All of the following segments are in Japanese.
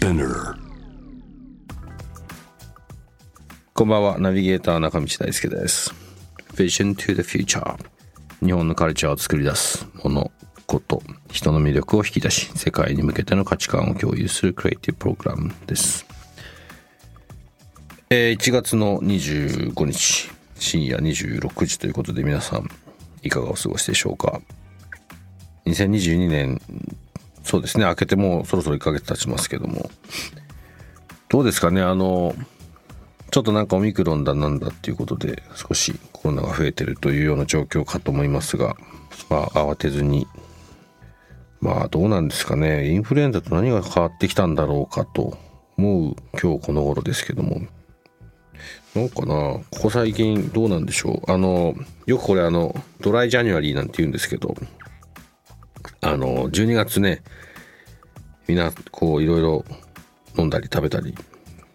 Spinner. こんばんは、ナビゲーター中道大輔です。Vision to the Future。日本のカルチャーを作り出すもの、こと、人の魅力を引き出し、世界に向けての価値観を共有するクリエイティブプログラムです。えー1月の25日、深夜26時ということで皆さん、いかがお過ごしでしょうか？2022年、そうですね、明けてもうそろそろ1ヶ月経ちますけども、どうですかね、あの、ちょっとなんかオミクロンだなんだっていうことで少しコロナが増えてるというような状況かと思いますが、まあ慌てずに、まあどうなんですかね、インフルエンザと何が変わってきたんだろうかと思う今日この頃ですけども、なんかな、ここ最近どうなんでしょう。あの、よくこれあの、ドライジャニュアリーなんて言うんですけど、あの、12月ね、みんなこういろいろ飲んだり食べたり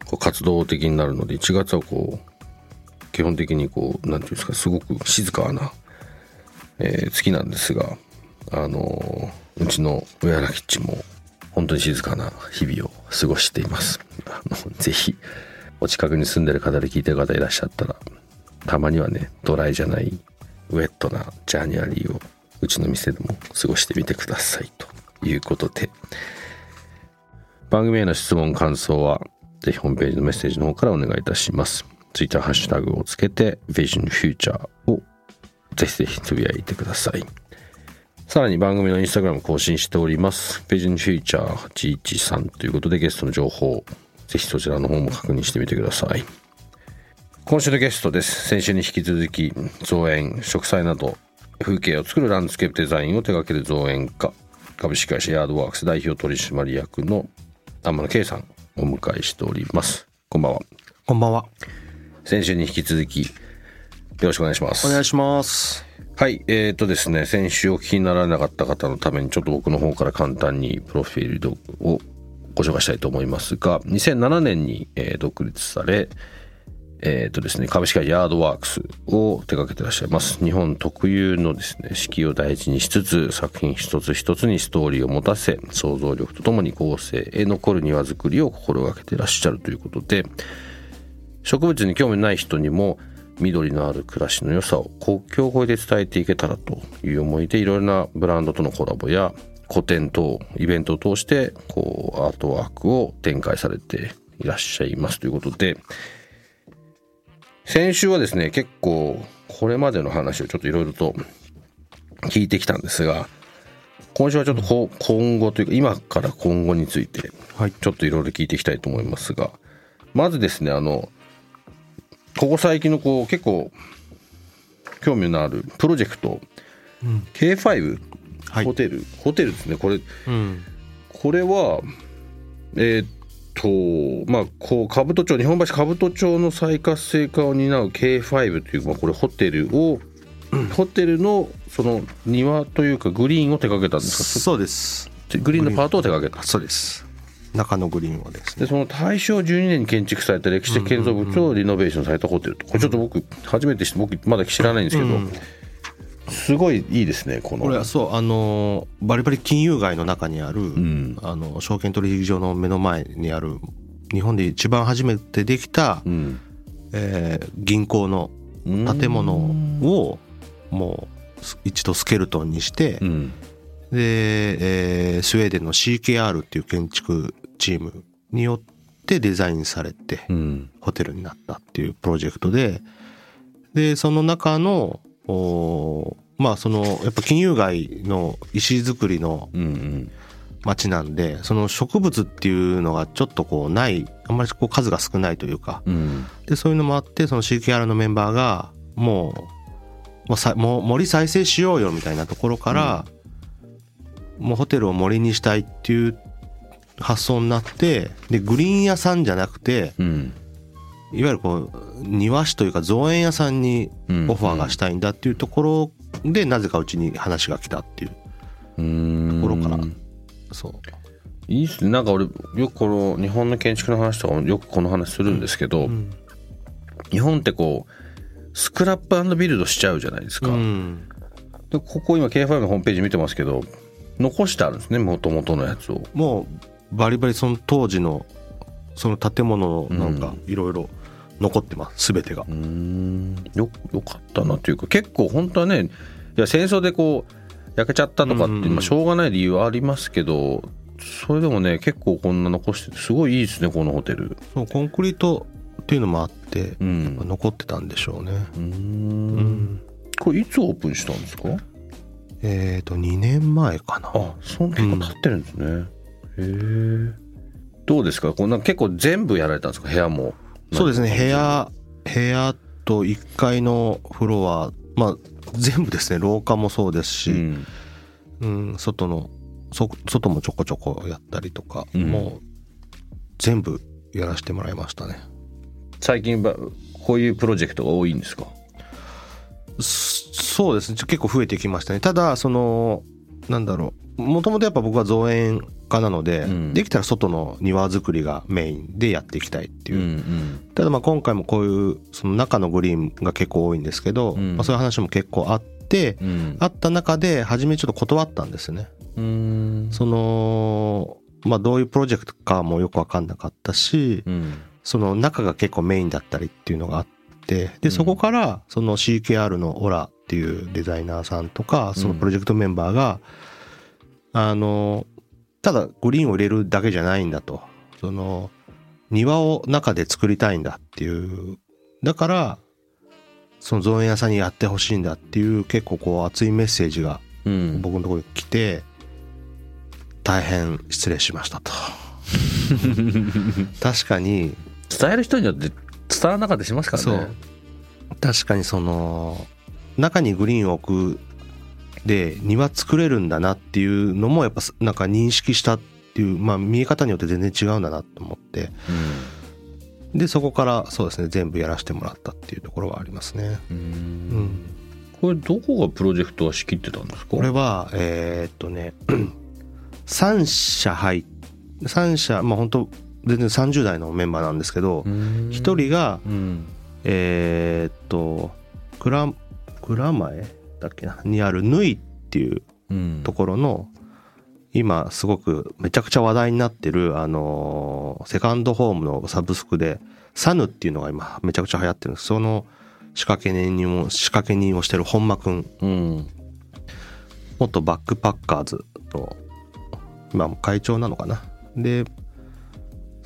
こう活動的になるので1月はこう基本的にこうなんていうんですかすごく静かな、えー月なんですがあのうちの親らキッチンも本当に静かな日々を過ごしています。あのぜひお近くに住んでる方で聞いてる方いらっしゃったらたまにはねドライじゃないウェットなジャニアリーをうちの店でも過ごしてみてくださいということで番組への質問感想はぜひホームページのメッセージの方からお願いいたします。ツイッターハッシュタグをつけて Vision Future をぜひぜひつぶやいてください。さらに番組のインスタグラム更新しております。Vision Future 813ということでゲストの情報、ぜひそちらの方も確認してみてください。今週のゲストです。先週に引き続き造園、植栽など風景を作るランドスケープデザインを手掛ける造園家、株式会社ヤードワークス代表取締役の天野圭さんをお迎えしております。こんばんは。こんばんは。先週に引き続きよろしくお願いします。お願いします。はい、えーとですね、先週お聞きになられなかった方のために、ちょっと僕の方から簡単にプロフィールをご紹介したいと思いますが、2007年に、えー独立され、えーとですね、株式会社ヤードワークスを手掛けてらっしゃいます。日本特有のですね、四季を大事にしつつ、作品一つ一つにストーリーを持たせ、想像力とともに後世へ残る庭作りを心がけてらっしゃるということで、植物に興味ない人にも緑のある暮らしの良さを国境を越えて伝えていけたらという思いでいろいろなブランドとのコラボや個展等イベントを通してこうアートワークを展開されていらっしゃいますということで先週はですね結構これまでの話をちょっといろいろと聞いてきたんですが今週はちょっと今後というか今から今後についてはい。ちょっといろいろ聞いていきたいと思いますがまずですねあのここ最近のこう結構興味のあるプロジェクト、K5 はい。ホテル、ホテルですねこれ。うん。これはえーっとまあこう兜町日本橋兜町の再活性化を担う K5 という、まあ、これホテルを、ホテルのその庭というかグリーンを手掛けたんですか？そうです。グリーンのパートを手掛けたそうです。中野グリーンはですね。でその大正12年に建築された歴史的建造物をリノベーションされたホテルとこれちょっと僕初めて知って僕まだ知らないんですけど、うんすごいいいですねこの。これはそうあのーバリバリ金融街の中にある、ん。あの証券取引所の目の前にある日本で一番初めてできた、うん。えー銀行の建物をもうす一度スケルトンにして、うん。で、えースウェーデンの CKR っていう建築チームによってデザインされて、うん。ホテルになったっていうプロジェクトで、で、その中の、おー。まあその、やっぱ金融街の石造りのうんうん街なんで、その植物っていうのがちょっとこうない、あんまりこう数が少ないというか、うん。で、そういうのもあって、その CKR のメンバーが、もう、もうさもう森再生しようよみたいなところから、もうホテルを森にしたいっていう発想になってでグリーン屋さんじゃなくてうんいわゆるこう庭師というか造園屋さんにうん。オファーがしたいんだっていうところでなぜかうちに話が来たっていうところから。そう。いいっすね。なんか俺よくこの日本の建築の話とかもよくこの話するんですけど、うん。日本ってこうスクラップビルドしちゃうじゃないですか、うん。でここ今 K5 のホームページ見てますけど残してあるんですねもともとのやつを。もうバリバリその当時のその建物のなんかいろいろ残ってます全てが。うーん。よよかったなというか結構本当はねいや戦争でこう焼けちゃったとかって、うんうんうん。まあ、しょうがない理由はありますけどそれでもね結構こんな残しててすごいいいですねこのホテル。そうコンクリートっていうのもあってうん。残ってたんでしょうね。うーん。うん。これいつオープンしたんですか？えっと2年前かな。あそんな結構経ってるんですね、へえどうですか？こうなんか結構全部やられたんですか？部屋もそうですね。部屋部屋と1階のフロア。まあ全部ですね。廊下もそうですうし、ん。うん外のそ外もちょこちょこやったりとか、うん。もう全部やらせてもらいましたね。最近ばこういうプロジェクトが多いんですか？そそうですね。結構増えてきましたね。ただそのなんだろう。もともとやっぱ僕は造園家なので、うん。できたら外の庭作りがメインでやっていきたいっていう、んただまあ今回もこういうその中のグリーンが結構多いんですけど、うん。まあ、そういう話も結構あって、うん。あった中で初めちょっと断ったんですね。うん。そのまあどういうプロジェクトかもよく分かんなかったし、うん。その中が結構メインだったりっていうのがあってでそこからその CKR のオラっていうデザイナーさんとかそのプロジェクトメンバーが、あのただグリーンを入れるだけじゃないんだと。その庭を中で作りたいんだっていう。だからその造園屋さんにやってほしいんだっていう結構こう熱いメッセージがうん。僕のところに来て大変失礼しましたと。確かに。伝える人によって伝わらなかったりしますからね。そう。確かにその中にグリーンを置くで庭作れるんだなっていうのもやっぱなんか認識したっていうまあ見え方によって全然違うんだなと思って。でそこからそうですね全部やらせてもらったっていうところはありますね。うん。うん、これどこがプロジェクトは仕切ってたんですか？これはえーっとね 3社入っ3社まあ本当全然30代のメンバーなんですけど1 1人がうん。えーっと蔵蔵前だっけな？にある縫いっていううん。ところの今すごくめちゃくちゃ話題になってるあのセカンドホームのサブスクでサヌっていうのが今めちゃくちゃ流行ってるんです。その仕掛け人を仕掛け人をしてる本間くん。うん。元バックパッカーズの今も会長なのかな？で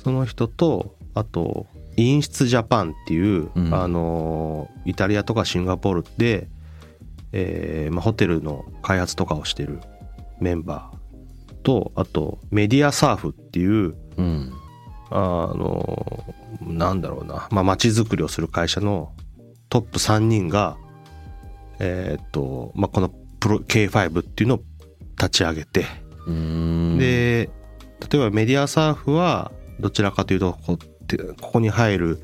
その人とあと飲出ジャパンっていう、うん。あのイタリアとかシンガポールで、えーまあ、ホテルの開発とかをしてるメンバーとあとメディアサーフっていううん。あのなんだろうなまあ街づくりをする会社のトップ3人がえーっと、まあ、このプロ K5 っていうのを立ち上げて、うん。で例えばメディアサーフはどちらかというとこここに入る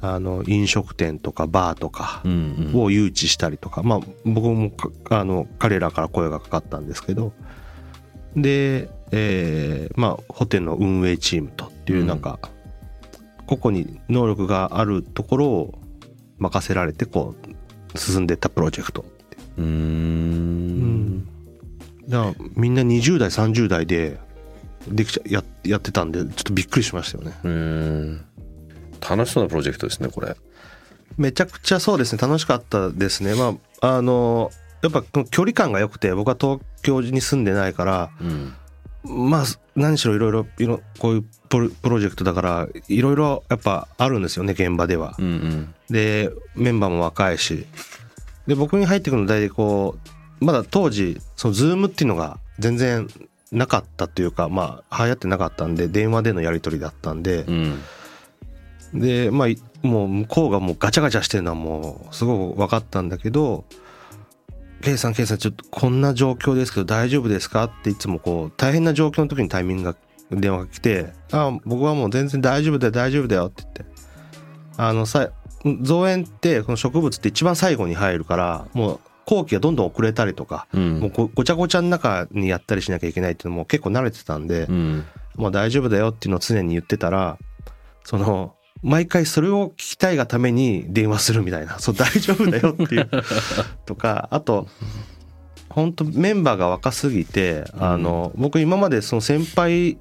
あの飲食店とかバーとかうんうん。を誘致したりとか、まあ僕もかあの彼らから声がかかったんですけどで、えーまあホテルの運営チームとっていうなんか、個々に能力があるところを任せられてこう進んでいったプロジェクトう。ーん。だからみんな20代30代でできちゃややってたんでちょっとびっくりしましたよね。うーん。楽しそうなプロジェクトですねこれ。めちゃくちゃそうですね。楽しかったですね。まああのやっぱこの距離感が良くて僕は東京に住んでないからうん。まあ何しろいろいろいろこういうプロプロジェクトだからいろいろやっぱあるんですよね現場では。うんうん。でメンバーも若いし。で僕に入ってくるの大体こうまだ当時そのズームっていうのが全然なかったというかまあ流行ってなかったんで電話でのやり取りだったんでうんでまあいもう向こうがもうガチャガチャしてるのはもうすごく分かったんだけど「ケイさんケイさんちょっとこんな状況ですけど大丈夫ですか?」っていつもこう大変な状況の時にタイミングが電話が来て「あ僕はもう全然大丈夫だよ大丈夫だよ」って言ってあのさ造園ってこの植物って一番最後に入るからもう後期がどんどん遅れたりとか、うん。もうごごちゃごちゃの中にやったりしなきゃいけないっていうのも結構慣れてたんで、うん。もう大丈夫だよっていうのを常に言ってたらその毎回それを聞きたいがために電話するみたいな。そう大丈夫だよっていう。とかあと本当メンバーが若すぎてあの僕今までその先輩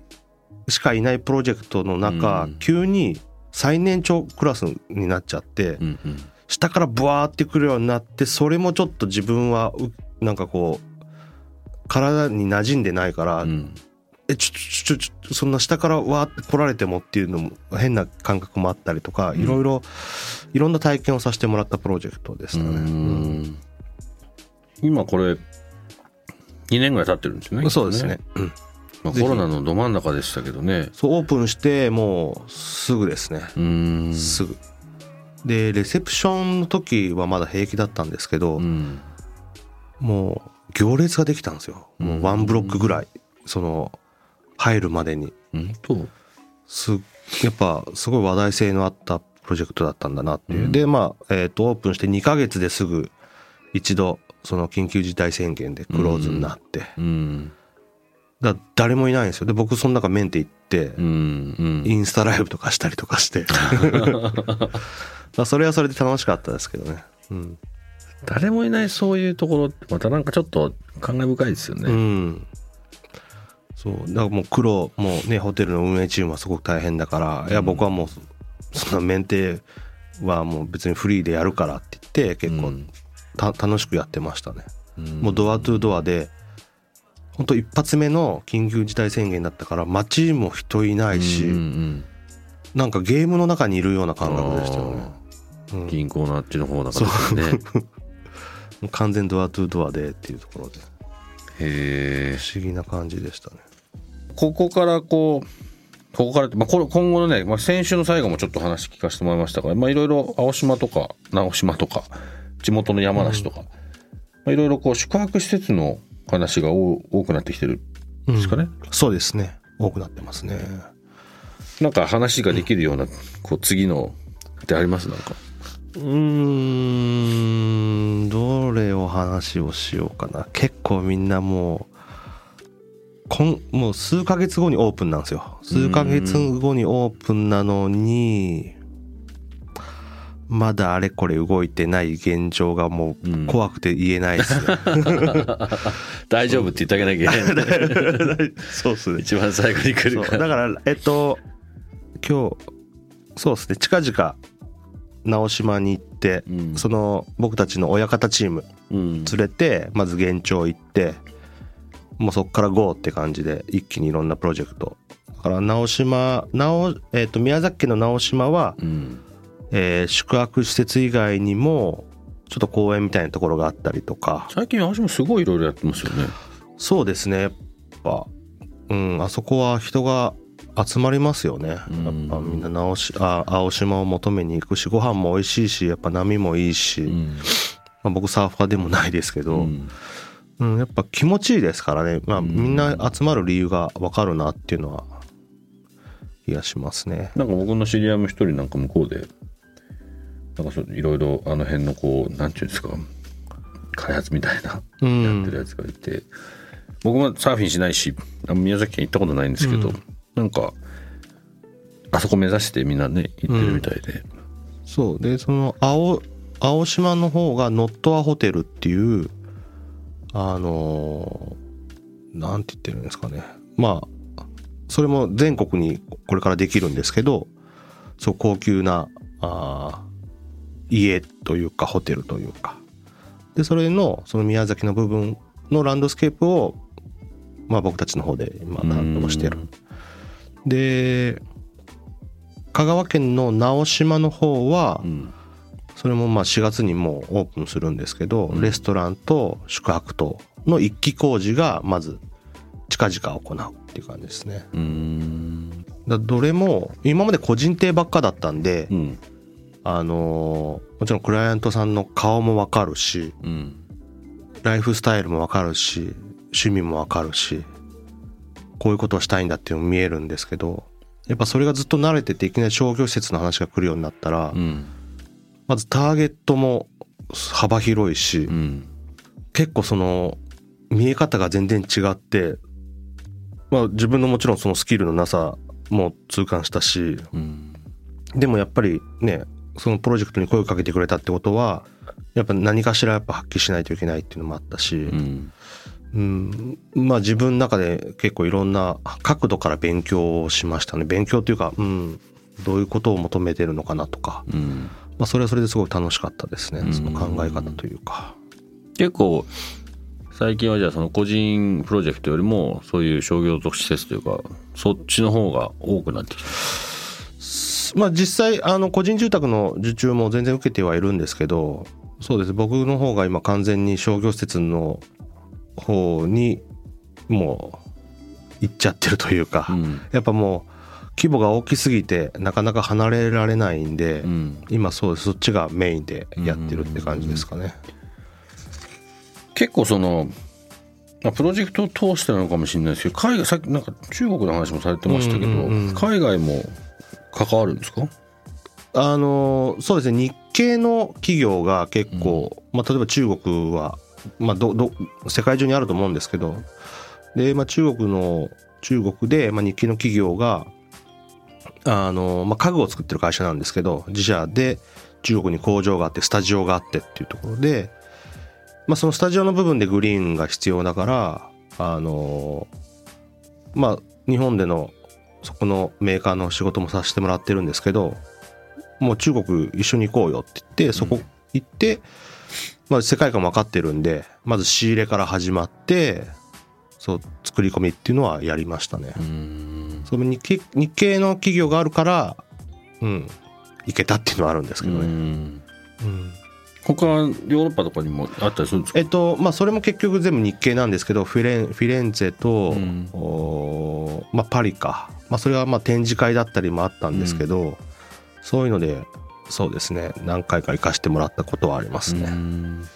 しかいないプロジェクトの中、うん。急に最年長クラスになっちゃって、うんうん下からブワーってくるようになってそれもちょっと自分はうなんかこう体に馴染んでないから、うん。えちょちょちょちょそんな下からわーって来られてもっていうのも変な感覚もあったりとか、いろいろいろんな体験をさせてもらったプロジェクトでしたね。うん。今これ2年ぐらい経ってるんですよねそうですね。うん。まあ、コロナのど真ん中でしたけどね。そうオープンしてもうすぐですね。うん。すぐ。でレセプションの時はまだ平気だったんですけど、うん。もう行列ができたんですよ。もうワンブロックぐらいその入るまでに。本当？すやっぱすごい話題性のあったプロジェクトだったんだなっていう、うん。でまあ、えー、とオープンして2ヶ月ですぐ一度その緊急事態宣言でクローズになって、うん。だ誰もいないんですよ。で僕その中メンテ行って、うん。うん。インスタライブとかしたりとかして まあそれはそれで楽しかったですけどね。うん、誰もいないそういうところってまたなんかちょっと感慨深いですようねん、そう。だからもう黒もうねホテルの運営チームはすごく大変だから、いや僕はもうそんなメンテはもう別にフリーでやるからって言って結構うん。た楽しくやってましたね、うん。もうドアトゥドアで本当一発目の緊急事態宣言だったから街も人いないし、うんうんなんかゲームの中にいるような感覚でしたよね、うん。うん銀行のあっちの方だからね。もう。完全ドアトゥドアでっていうところで。へえ不思議な感じでしたね。ここからこうここからって、まあ、これ今後のね、まあ、先週の最後もちょっと話聞かせてもらいましたがまあいろいろ青島とか直島とか地元の山梨とか、まあいろいろこう宿泊施設の話が多多くなってきてるんですかね、そうですね。多くなってますね。なんか話ができるようなこう次のってあります？なんかうーんどれを話をしようかな。結構みんなもうこんもう数ヶ月後にオープンなんですよ。数ヶ月後にオープンなのにまだあれこれ動いてない現状がもうん。う怖くて言えないですね、大丈夫って言ってあげなきゃいけない。そうですね。一番最後に来るから。だからえっと今日そうですね。近々直島に行って、うん。その僕たちの親方チームうん。連れてまず現地行ってもうそこから GO って感じで一気にいろんなプロジェクト。だから直島直、えっと宮崎県の直島は、うん。えー宿泊施設以外にもちょっと公園みたいなところがあったりとか。最近青島すごいいろいろやってますよね。そうですね。やっぱうんあそこは人が集まりますよね。やっうんぱみんな直しあ青島を求めに行くしご飯も美味しいしやっぱ波もいいし、うん。まあ、僕サーファーでもないですけど、うん。うん、やっぱ気持ちいいですからね、まあ、うん。みんな集まる理由が分かるなっていうのは気がしますね。なんか僕の知り合いも一人なんか向こうでなんかそういろいろあの辺のこうなんていうんですか開発みたいなうやってるん、やつがいて、僕もサーフィンしないし宮崎県行ったことないんですけど、うんなんかあそこ目指してみんなね行ってるみたいで、そう。でその青青島の方がノットアホテルっていうあのーなんて言ってるんですかね。まあそれも全国にこれからできるんですけどそう高級なあー家というかホテルというか。でそれのその宮崎の部分のランドスケープをまあ僕たちの方で今担当してるで香川県の直島の方はうん。それもまあ4月にもうオープンするんですけど、うん。レストランと宿泊棟の一気工事がまず近々行うっていう感じですね。うん。だどれも今まで個人邸ばっかだったんで、うん。あのーもちろんクライアントさんの顔もわかるしうん。ライフスタイルもわかるし趣味もわかるしこういうことをしたいんだっていうのも見えるんですけどやっぱそれがずっと慣れてていきなり商業施設の話が来るようになったら、うん。まずターゲットも幅広いし、うん。結構その見え方が全然違って、まあ、自分のもちろんそのスキルのなさも痛感したしうん。でもやっぱりねそのプロジェクトに声をかけてくれたってことはやっぱ何かしらやっぱ発揮しないといけないっていうのもあったし、うんうん、まあ自分の中で結構いろんな角度から勉強をしましたね。勉強っていうか、うん、どういうことを求めてるのかなとか、うん。まあ、それはそれですごく楽しかったですね。うん。その考え方というか。結構最近はじゃあその個人プロジェクトよりもそういう商業施設というかそっちの方が多くなってきた。まあ実際あの個人住宅の受注も全然受けてはいるんですけどそうです。僕の方が今完全に商業施設の方にもう行っちゃってるというか、うん。やっぱもう規模が大きすぎてなかなか離れられないんで、うん。今そうですそっちがメインでやってるって感じですかね。結構そのまあプロジェクトを通してなのかもしれないですけど海外さっきなんか中国の話もされてましたけど、うんうんうん海外も関わるんですか？あのそうですね。日系の企業が結構、まあ、例えば中国は、まあ、どど世界中にあると思うんですけど。で、まあ、中国の中国で、まあ、日系の企業があの、まあ、家具を作ってる会社なんですけど自社で中国に工場があってスタジオがあってっていうところで、まあ、そのスタジオの部分でグリーンが必要だからあのまあ日本でのそこのメーカーの仕事もさせてもらってるんですけどもう中国一緒に行こうよって言ってそこ行って、まあ、世界観分かってるんでまず仕入れから始まってそう作り込みっていうのはやりましたね。うん。その日系日系の企業があるからうん行けたっていうのはあるんですけどね。うん。うん。他ヨーロッパとかにもあったりするんですか？えっとまあそれも結局全部日系なんですけどフィレンフィレンツェと、うん。おまあ、パリか、まあ、それはまあ展示会だったりもあったんですけど、そういうのでそうですね。何回か行かしてもらったことはありますね。うん。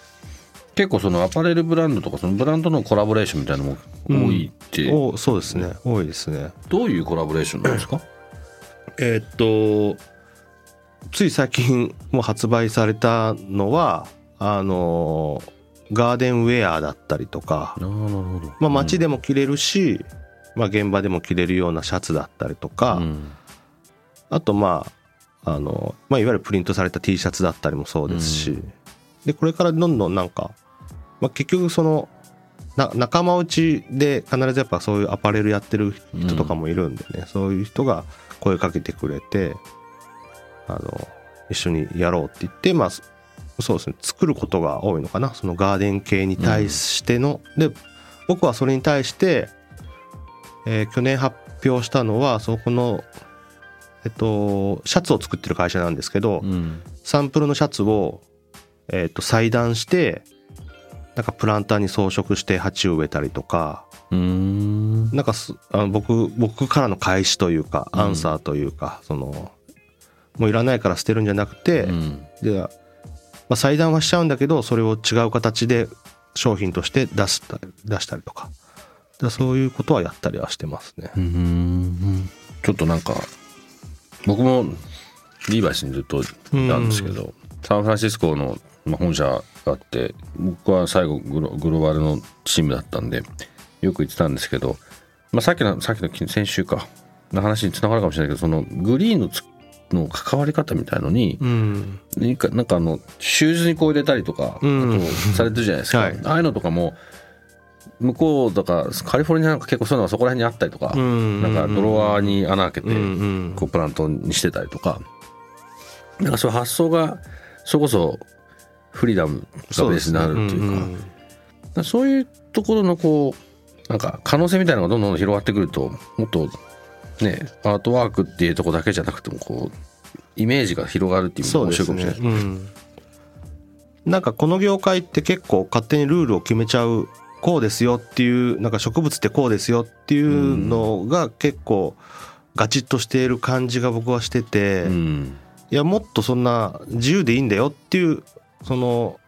結構そのアパレルブランドとかそのブランドのコラボレーションみたいなのも多いって、おそうですね。多いですね。どういうコラボレーションなんですか？えーっとつい最近もう発売されたのはあのガーデンウェアだったりとか、なるほど。まあ、街でも着れるし、まあ、現場でも着れるようなシャツだったりとか、うん。あとまああの、まあ、いわゆるプリントされた T シャツだったりもそうですし、うでこれからどんどんなんか、まあ、結局そのな仲間内で必ずやっぱそういうアパレルやってる人とかもいるんでね、そういう人が声かけてくれてあの一緒にやろうって言ってまあそそうですね作ることが多いのかな。そのガーデン系に対しての、で僕はそれに対して、えー去年発表したのはそこのえっとシャツを作ってる会社なんですけど、うん。サンプルのシャツを、えー、と裁断してなんかプランターに装飾して鉢を植えたりとかうん。なんかすあの僕僕からの返しというかうん。アンサーというか、そのもういらないから捨てるんじゃなくて、うん。で、まあ、裁断はしちゃうんだけどそれを違う形で商品として出す出したりとか。でそういうことはやったりはしてますね。うん。ちょっとなんか僕もリーバイスにずっといたんですけど、サンフランシスコのまあ本社があって僕は最後グログローバルのチームだったんでよく行ってたんですけど、まあ、さっきのさっきの先週かの話につながるかもしれないけどそのグリーンのつの関わり方みたいのに、うん。なんかあのシューズにこう入れたりとか、うん。あとされてるじゃないですか、はい。ああいうのとかも向こうとかカリフォルニアなんか結構そういうのがそこら辺にあったりとか、うんなんかドロワーに穴開けて、こうプラントにしてたりとか。なんかそういう発想がそれこそフリーダムがベースになるっていうか。そういうところのこうなんか可能性みたいなのがどんどん広がってくるともっとねアートワークっていうところだけじゃなくてもこうイメージが広がるっていうのも面白いかもしれねない。うん。なんかこの業界って結構勝手にルールを決めちゃうこうですよっていうなんか植物ってこうですよっていうのが結構ガチッとしている感じが僕はしてて、うん。いやもっとそんな自由でいいんだよっていうその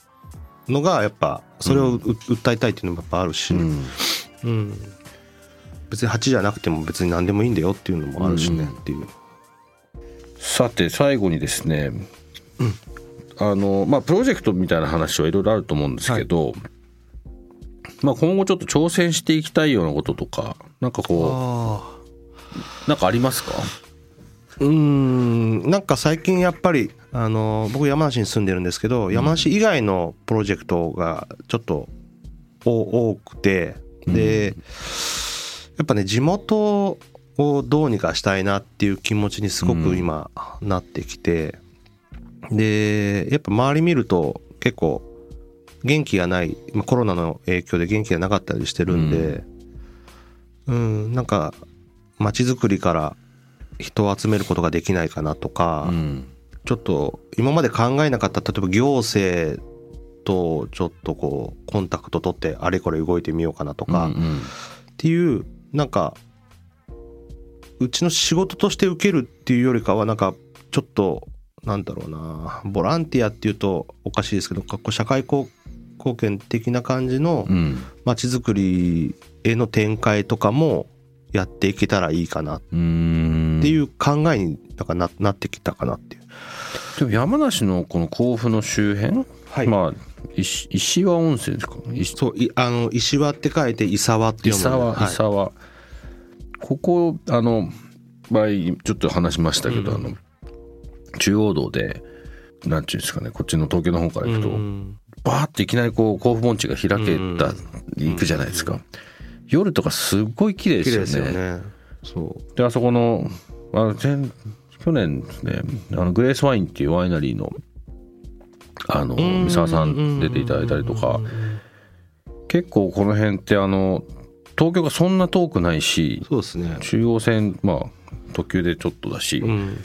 のがやっぱそれをう訴えたいっていうのもやっぱあるし、うん。うん。別に8じゃなくても別に何でもいいんだよっていうのもあるしね、うん。っていう。さて最後にですね、あのまあプロジェクトみたいな話はいろいろあると思うんですけど、まあ今後ちょっと挑戦していきたいようなこととかなんかこあうなんかありますか？うーんなんか最近やっぱりあの僕山梨に住んでるんですけど山梨以外のプロジェクトがちょっとお多くてで、やっぱね地元をどうにかしたいなっていう気持ちにすごく今なってきて、でやっぱ周り見ると結構元気がないまあコロナの影響で元気がなかったりしてるんでうん。なんか街づくりから人を集めることができないかなとか、うん。ちょっと今まで考えなかった例えば行政とちょっとこうコンタクト取ってあれこれ動いてみようかなとか、っうんうん。ていうなんかうちの仕事として受けるっていうよりかはなんかちょっとなんだろうなボランティアっていうとおかしいですけど社会貢貢献的な感じのうん。街づくりへの展開とかもやっていけたらいいかな。っうん。ていう考えになんかななってきたかなっていう。でも山梨のこの甲府の周辺、はい。まあ石石和温泉ですか？石。そういあの石和って書いて伊沢って伊読むの沢伊沢、ここあの前ちょっと話しましたけど、うん。あの中央道でなんていうんですかねこっちの東京の方から行くと、うんバーっていきなりこう甲府盆地が開けた、行くじゃないですか、夜とかすっごい綺麗ですよね。ですよね。そう。であそこのあの前去年ですねあのグレースワインっていうワイナリーのあの三沢さん出ていただいたりとか結構この辺ってあの東京がそんな遠くないしそうですね。中央線まあ特急でちょっとだし、うん。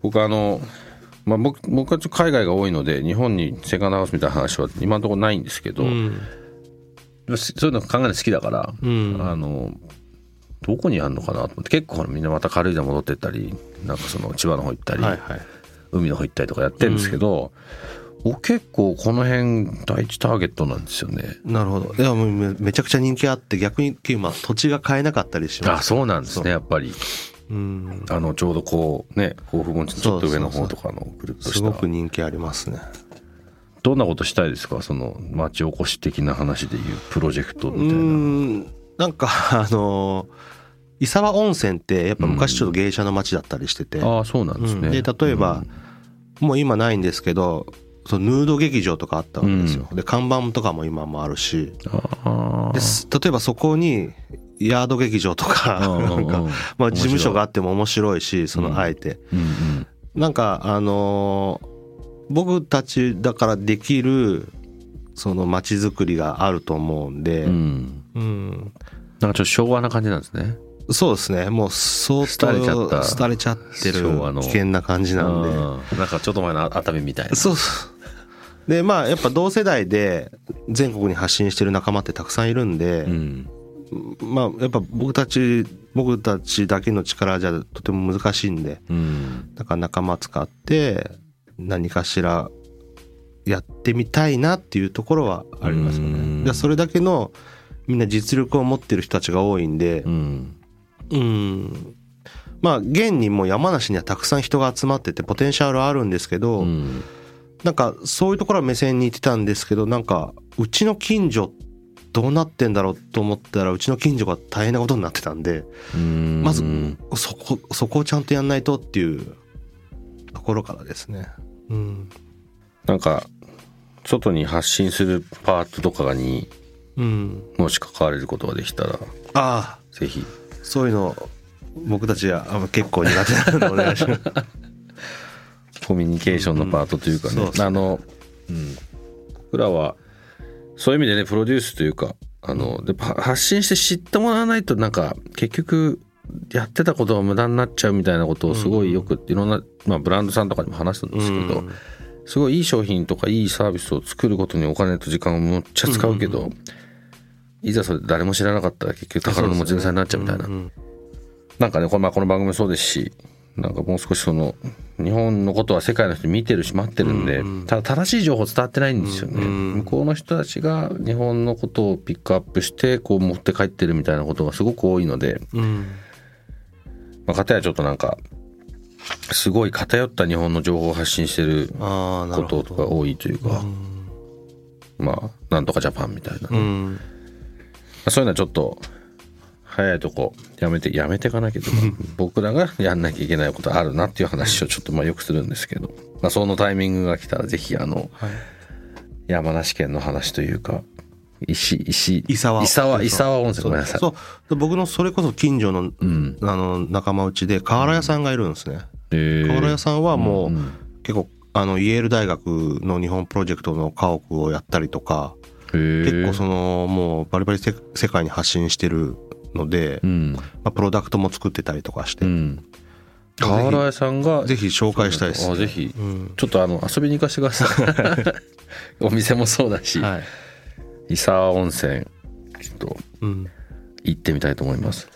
僕あの、まあ、僕僕はちょっと海外が多いので日本にセカンドハウスみたいな話は今のところないんですけど、うん。そういうの考えるの好きだから、うん。あのどこにあるのかなと思って結構みんなまた軽井沢戻ってったりなんかその千葉の方行ったり、はいはい。海の方行ったりとかやってるんですけど、僕結構この辺第一ターゲットなんですよね。なるほど。いやもうめめちゃくちゃ人気あって逆に今土地が買えなかったりします。あそうなんですねやっぱりうん。あのちょうどこうね甲府盆地のちょっと上の方とかのぐるっとすごく人気ありますね。どんなことしたいですか？その町おこし的な話でいうプロジェクトうみたいな。ん。なんかあの伊沢温泉ってやっぱ昔ちょっと芸者の町だったりしてて、ああそうなんですね。うんで例えば、もう今ないんですけどそのヌード劇場とかあったわけですよ、で看板とかも今もあるし。ああです例えばそこにヤード劇場とかうんなんかまあ事務所があっても面白いしそのあえて、なんかあのー僕たちだからできるその街づくりがあると思うんで、うん。うん。なんかちょっと昭和な感じなんですね。そうですね。もう相当廃れちゃった。廃れちゃってる危険な感じなんで。うん。なんかちょっと前の熱海みたいな。そうそう。で、まあ、やっぱ同世代で全国に発信してる仲間ってたくさんいるんで、うんまあ、やっぱ僕たち、僕たちだけの力じゃとても難しいんで、うんだから仲間使って何かしらやってみたいなっていうところはありますようんね。でそれだけのみんな実力を持ってる人たちが多いんでう、んうん。まあ、現にもう山梨にはたくさん人が集まってて、ポテンシャルはあるんですけど、うんなんかそういうところは目線に行ってたんですけどなんかうちの近所どうなってんだろうと思ったらうちの近所が大変なことになってたんでうん。まずそこそこをちゃんとやんないとっていうところからですね。うん。なんか外に発信するパートとかにうん、もし関われることができたらああ。ぜひ。そういうの僕たちはあ結構苦手なのでお願いします。コミュニケーションのパートというかね、う。あの、うん、僕らはそういう意味でねプロデュースというかあのでパ発信して知ってもらわないとなんか結局やってたことが無駄になっちゃうみたいなことをすごいよくいろんな、まあ、ブランドさんとかにも話すんですけど、うん。すごいいい商品とかいいサービスを作ることにお金と時間をむっちゃ使うけど、いざそれ誰も知らなかったら結局宝の持ち腐れになっちゃうみたいな、ん。なんかねこれ,、まあ、この番組もそうですしなんかもう少しその日本のことは世界の人見てるし待ってるんで、うんうんただ正しい情報伝わってないんですよね、うんうん。向こうの人たちが日本のことをピックアップしてこう持って帰ってるみたいなことがすごく多いので、うん。まあ、かたやちょっとなんかすごい偏った日本の情報を発信してることが多いというか、まあなんとかジャパンみたいな、まうん。あそういうのはちょっと早いとこやめてやめていかなきゃとか 僕らがやんなきゃいけないことあるなっていう話をちょっとまあよくするんですけど、まあ、そのタイミングが来たらぜひあのはい。山梨県の話というか石石伊沢。伊沢伊沢温泉ごめんなさい。そう。で僕のそれこそ近所の,、うん。あの仲間内で瓦屋さんがいるんですね、えー。瓦屋さんはもう、ん結構あのイェール大学の日本プロジェクトの家屋をやったりとか結構そのもうバリバリせ世界に発信してるので、うん。まあ、プロダクトも作ってたりとかして、うん。瓦屋さんがぜひ紹介したいです、あぜひ。うん。ちょっとあの遊びに行かせてください。お店もそうだし、はい。伊沢温泉ちょっとうん、行ってみたいと思います。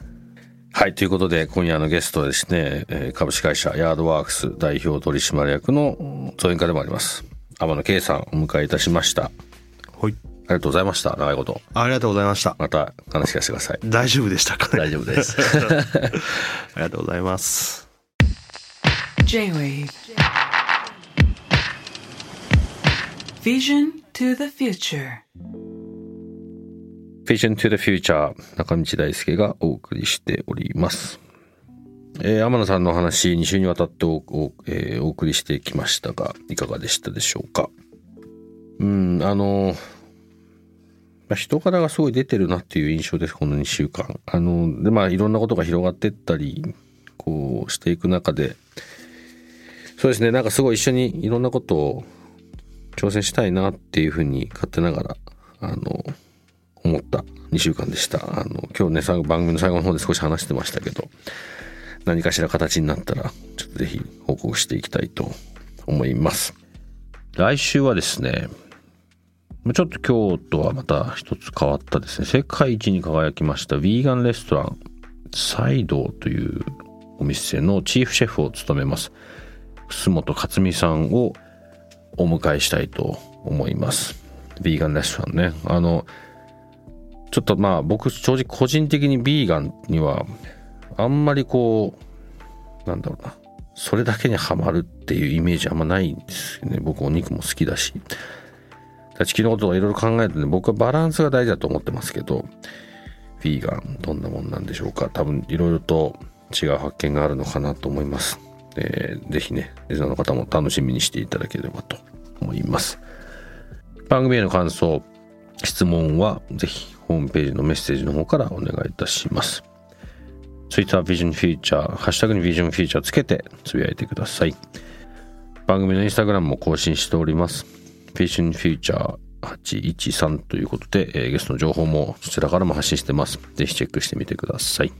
はいということで今夜のゲストはですねえー株式会社ヤードワークス代表取締役の造園家でもあります。天野圭さんをお迎えいたしました。あはいりがとうございました長いこと。ありがとうございました。また話聞かせてください。大丈夫でしたか？ね大丈夫です。ありがとうございます。J-Wave. Vision to the future. Vision to the Future 中道大輔がお送りしております。えー天野さんのお話2週にわたっておお,、えーお送りしてきましたがいかがでしたでしょうか？うんあのまあ人柄がすごい出てるなっていう印象ですこの2週間。あのでまあいろんなことが広がってったりこうしていく中でそうですねなんかすごい一緒にいろんなことを挑戦したいなっていうふうに勝手ながらあの思った2週間でしたあの今日ね番組の最後の方で少し話してましたけど何かしら形になったらちょっとぜひ報告していきたいと思います来週はですねちょっと今日とはまた一つ変わったですね。世界一に輝きましたヴィーガンレストランサイドというお店のチーフシェフを務めます。楠本克美さんをお迎えしたいと思います。ヴィーガンレストランね。あのちょっとまあ僕正直個人的にビーガンにはあんまりこうなんだろうな。それだけにはまるっていうイメージあんまないんですよね。僕お肉も好きだし。地球のことをいろいろ考えてね僕はバランスが大事だと思ってますけどヴィーガンどんなもんなんでしょうか多分いろいろと違う発見があるのかなと思います、えーぜひねリスナーの方も楽しみにしていただければと思います番組への感想質問はぜひホームページのメッセージの方からお願いいたします。Twitter Vision Future、ハッシュタグに Vision Future つけてつぶやいてください。番組のインスタグラムも更新しております。フィッシュンフューチャー813ということで、えーゲストの情報もそちらからも発信してます。ぜひチェックしてみてください。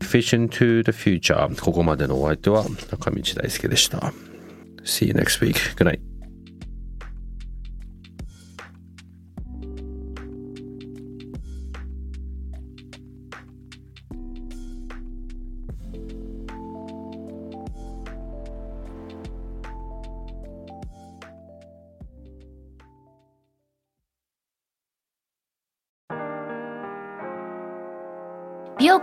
Vision to the Future ここまでのお相手は中道大輔でした。See you next week. Good night.